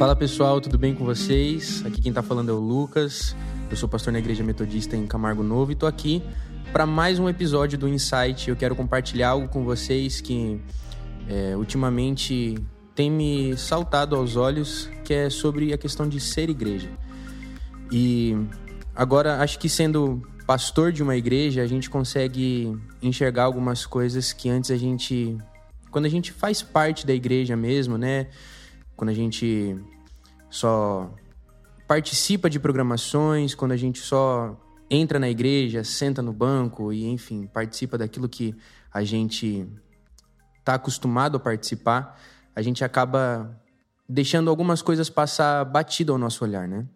Fala pessoal, tudo bem com vocês? Aqui quem tá falando é o Lucas. Eu sou pastor na Igreja Metodista em Camargo Novo e tô aqui para mais um episódio do Insight. Eu quero compartilhar algo com vocês que é, ultimamente tem me saltado aos olhos, que é sobre a questão de ser igreja. E agora acho que sendo pastor de uma igreja, a gente consegue enxergar algumas coisas que antes a gente quando a gente faz parte da igreja mesmo, né? Quando a gente só participa de programações, quando a gente só entra na igreja, senta no banco e, enfim, participa daquilo que a gente está acostumado a participar, a gente acaba deixando algumas coisas passar batido ao nosso olhar, né?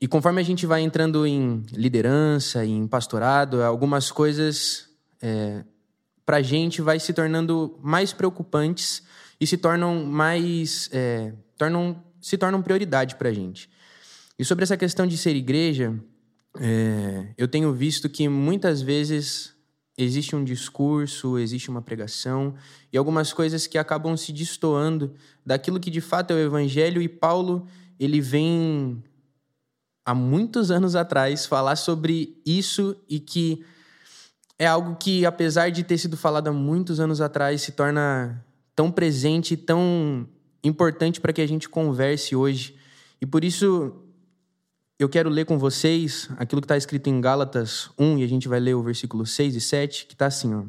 E conforme a gente vai entrando em liderança, em pastorado, algumas coisas é, para a gente vai se tornando mais preocupantes e se tornam mais é, tornam se tornam prioridade para a gente. E sobre essa questão de ser igreja, é, eu tenho visto que muitas vezes existe um discurso, existe uma pregação e algumas coisas que acabam se destoando daquilo que de fato é o evangelho e Paulo ele vem há muitos anos atrás falar sobre isso e que é algo que apesar de ter sido falado há muitos anos atrás se torna tão presente, tão importante para que a gente converse hoje. E por isso eu quero ler com vocês aquilo que está escrito em Gálatas 1, e a gente vai ler o versículo 6 e 7, que está assim: ó.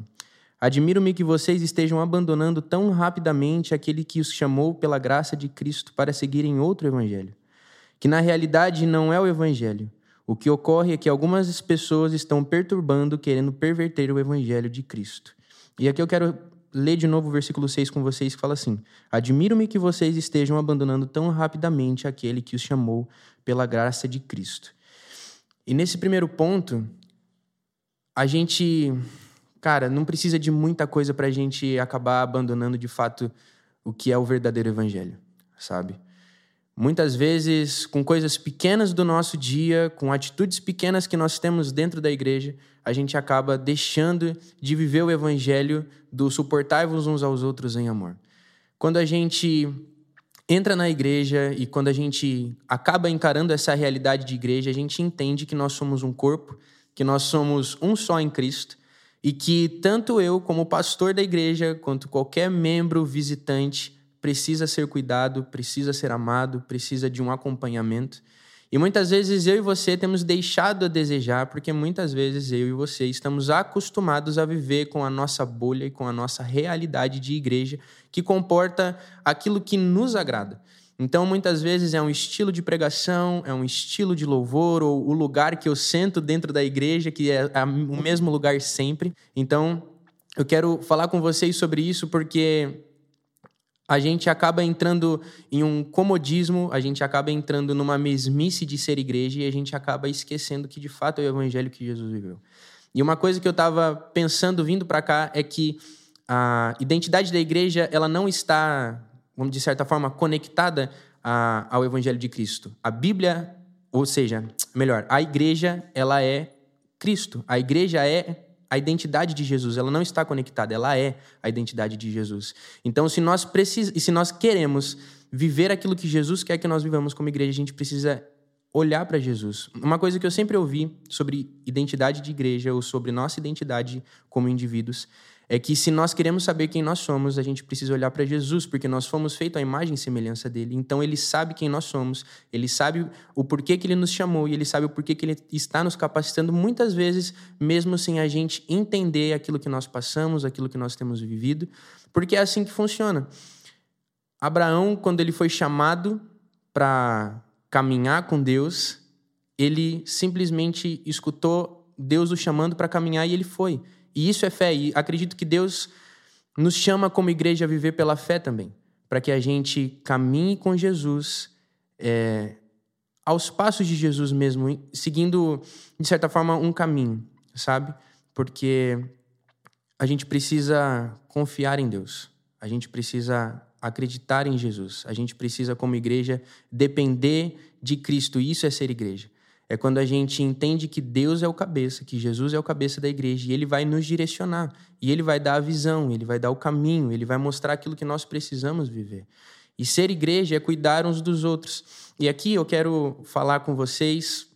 Admiro-me que vocês estejam abandonando tão rapidamente aquele que os chamou pela graça de Cristo para seguirem outro evangelho, que na realidade não é o evangelho. O que ocorre é que algumas pessoas estão perturbando, querendo perverter o evangelho de Cristo. E aqui eu quero ler de novo o versículo 6 com vocês, que fala assim: Admiro-me que vocês estejam abandonando tão rapidamente aquele que os chamou pela graça de Cristo. E nesse primeiro ponto, a gente, cara, não precisa de muita coisa para a gente acabar abandonando de fato o que é o verdadeiro evangelho, sabe? Muitas vezes, com coisas pequenas do nosso dia, com atitudes pequenas que nós temos dentro da igreja, a gente acaba deixando de viver o evangelho do suportar-vos uns aos outros em amor. Quando a gente entra na igreja e quando a gente acaba encarando essa realidade de igreja, a gente entende que nós somos um corpo, que nós somos um só em Cristo e que tanto eu, como pastor da igreja, quanto qualquer membro visitante, precisa ser cuidado, precisa ser amado, precisa de um acompanhamento. E muitas vezes eu e você temos deixado a desejar, porque muitas vezes eu e você estamos acostumados a viver com a nossa bolha e com a nossa realidade de igreja, que comporta aquilo que nos agrada. Então, muitas vezes é um estilo de pregação, é um estilo de louvor, ou o lugar que eu sento dentro da igreja, que é o mesmo lugar sempre. Então, eu quero falar com vocês sobre isso porque a gente acaba entrando em um comodismo, a gente acaba entrando numa mesmice de ser igreja e a gente acaba esquecendo que de fato é o evangelho que Jesus viveu. E uma coisa que eu estava pensando vindo para cá é que a identidade da igreja ela não está, vamos de certa forma, conectada a, ao evangelho de Cristo. A Bíblia, ou seja, melhor, a igreja ela é Cristo. A igreja é a identidade de Jesus, ela não está conectada, ela é a identidade de Jesus. Então, se nós precis... se nós queremos viver aquilo que Jesus quer que nós vivamos como igreja, a gente precisa olhar para Jesus. Uma coisa que eu sempre ouvi sobre identidade de igreja ou sobre nossa identidade como indivíduos é que se nós queremos saber quem nós somos, a gente precisa olhar para Jesus, porque nós fomos feitos à imagem e semelhança dele. Então ele sabe quem nós somos, ele sabe o porquê que ele nos chamou e ele sabe o porquê que ele está nos capacitando muitas vezes, mesmo sem a gente entender aquilo que nós passamos, aquilo que nós temos vivido, porque é assim que funciona. Abraão, quando ele foi chamado para caminhar com Deus, ele simplesmente escutou Deus o chamando para caminhar e ele foi. E isso é fé. E acredito que Deus nos chama como igreja a viver pela fé também, para que a gente caminhe com Jesus é, aos passos de Jesus mesmo, seguindo, de certa forma, um caminho, sabe? Porque a gente precisa confiar em Deus, a gente precisa acreditar em Jesus, a gente precisa, como igreja, depender de Cristo, isso é ser igreja. É quando a gente entende que Deus é o cabeça, que Jesus é o cabeça da igreja e ele vai nos direcionar, e ele vai dar a visão, ele vai dar o caminho, ele vai mostrar aquilo que nós precisamos viver. E ser igreja é cuidar uns dos outros. E aqui eu quero falar com vocês,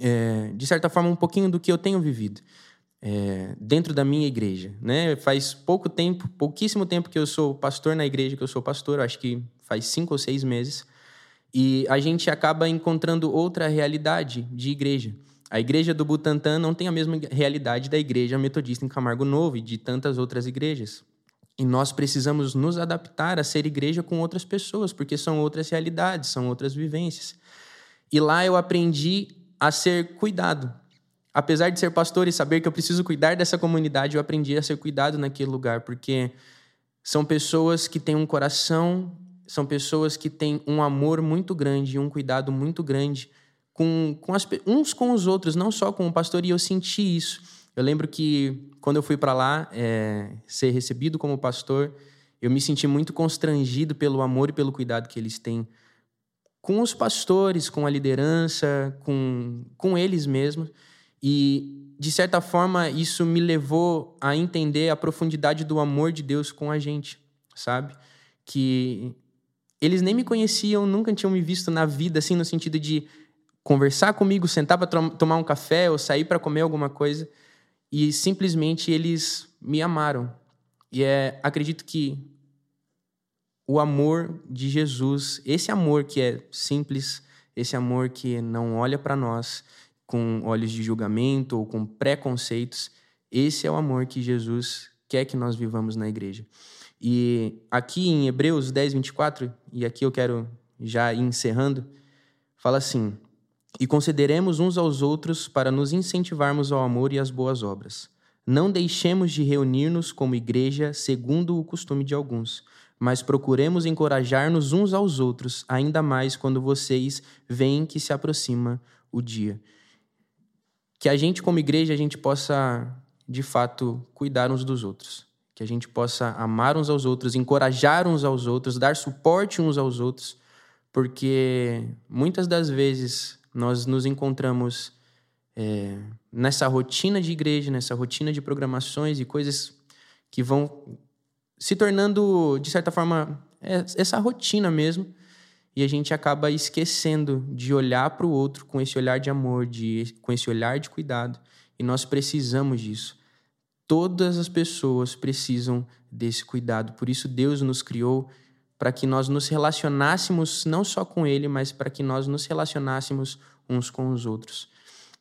é, de certa forma, um pouquinho do que eu tenho vivido é, dentro da minha igreja. Né? Faz pouco tempo, pouquíssimo tempo que eu sou pastor na igreja, que eu sou pastor, acho que faz cinco ou seis meses. E a gente acaba encontrando outra realidade de igreja. A igreja do Butantã não tem a mesma realidade da igreja metodista em Camargo Novo e de tantas outras igrejas. E nós precisamos nos adaptar a ser igreja com outras pessoas, porque são outras realidades, são outras vivências. E lá eu aprendi a ser cuidado. Apesar de ser pastor e saber que eu preciso cuidar dessa comunidade, eu aprendi a ser cuidado naquele lugar, porque são pessoas que têm um coração, são pessoas que têm um amor muito grande um cuidado muito grande com, com as, uns com os outros, não só com o pastor, e eu senti isso. Eu lembro que quando eu fui para lá é, ser recebido como pastor, eu me senti muito constrangido pelo amor e pelo cuidado que eles têm com os pastores, com a liderança, com, com eles mesmos. E, de certa forma, isso me levou a entender a profundidade do amor de Deus com a gente, sabe? Que eles nem me conheciam, nunca tinham me visto na vida, assim, no sentido de conversar comigo, sentar para tomar um café ou sair para comer alguma coisa, e simplesmente eles me amaram. E é, acredito que o amor de Jesus, esse amor que é simples, esse amor que não olha para nós com olhos de julgamento ou com preconceitos, esse é o amor que Jesus quer que nós vivamos na igreja. E aqui em Hebreus 10, 24, e aqui eu quero já ir encerrando, fala assim: e consideremos uns aos outros para nos incentivarmos ao amor e às boas obras. Não deixemos de reunir-nos como igreja, segundo o costume de alguns, mas procuremos encorajar-nos uns aos outros, ainda mais quando vocês veem que se aproxima o dia. Que a gente, como igreja, a gente possa, de fato, cuidar uns dos outros. Que a gente possa amar uns aos outros, encorajar uns aos outros, dar suporte uns aos outros, porque muitas das vezes nós nos encontramos é, nessa rotina de igreja, nessa rotina de programações e coisas que vão se tornando, de certa forma, é, essa rotina mesmo. E a gente acaba esquecendo de olhar para o outro com esse olhar de amor, de, com esse olhar de cuidado. E nós precisamos disso. Todas as pessoas precisam desse cuidado. Por isso, Deus nos criou para que nós nos relacionássemos não só com Ele, mas para que nós nos relacionássemos uns com os outros.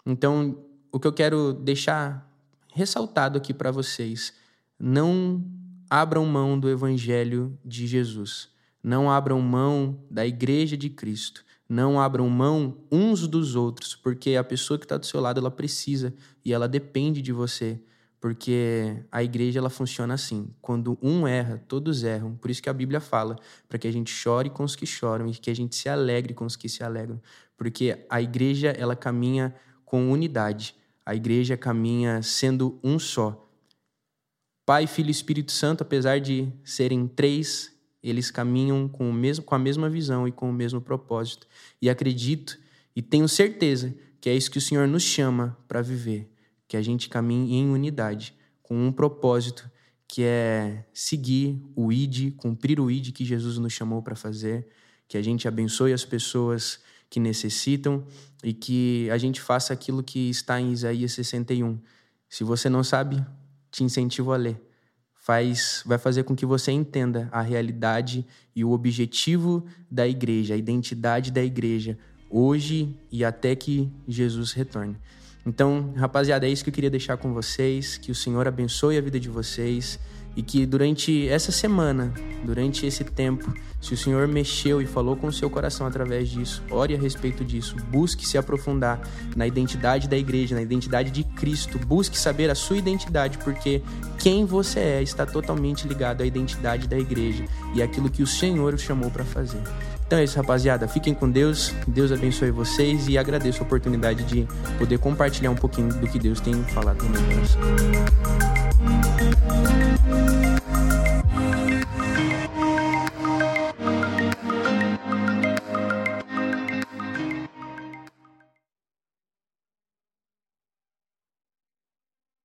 Então, o que eu quero deixar ressaltado aqui para vocês, não abram mão do Evangelho de Jesus, não abram mão da Igreja de Cristo, não abram mão uns dos outros, porque a pessoa que está do seu lado ela precisa e ela depende de você porque a igreja ela funciona assim. Quando um erra, todos erram. Por isso que a Bíblia fala para que a gente chore com os que choram e que a gente se alegre com os que se alegram, porque a igreja ela caminha com unidade. A igreja caminha sendo um só. Pai, Filho e Espírito Santo, apesar de serem três, eles caminham com o mesmo com a mesma visão e com o mesmo propósito. E acredito e tenho certeza que é isso que o Senhor nos chama para viver que a gente caminhe em unidade, com um propósito que é seguir o ID, cumprir o ID que Jesus nos chamou para fazer, que a gente abençoe as pessoas que necessitam e que a gente faça aquilo que está em Isaías 61. Se você não sabe, te incentivo a ler. Faz, vai fazer com que você entenda a realidade e o objetivo da igreja, a identidade da igreja, hoje e até que Jesus retorne. Então, rapaziada, é isso que eu queria deixar com vocês. Que o Senhor abençoe a vida de vocês. E que durante essa semana, durante esse tempo, se o Senhor mexeu e falou com o seu coração através disso, ore a respeito disso, busque se aprofundar na identidade da igreja, na identidade de Cristo, busque saber a sua identidade, porque quem você é está totalmente ligado à identidade da igreja e aquilo que o Senhor o chamou para fazer. Então é isso, rapaziada. Fiquem com Deus. Deus abençoe vocês e agradeço a oportunidade de poder compartilhar um pouquinho do que Deus tem falado no meu coração.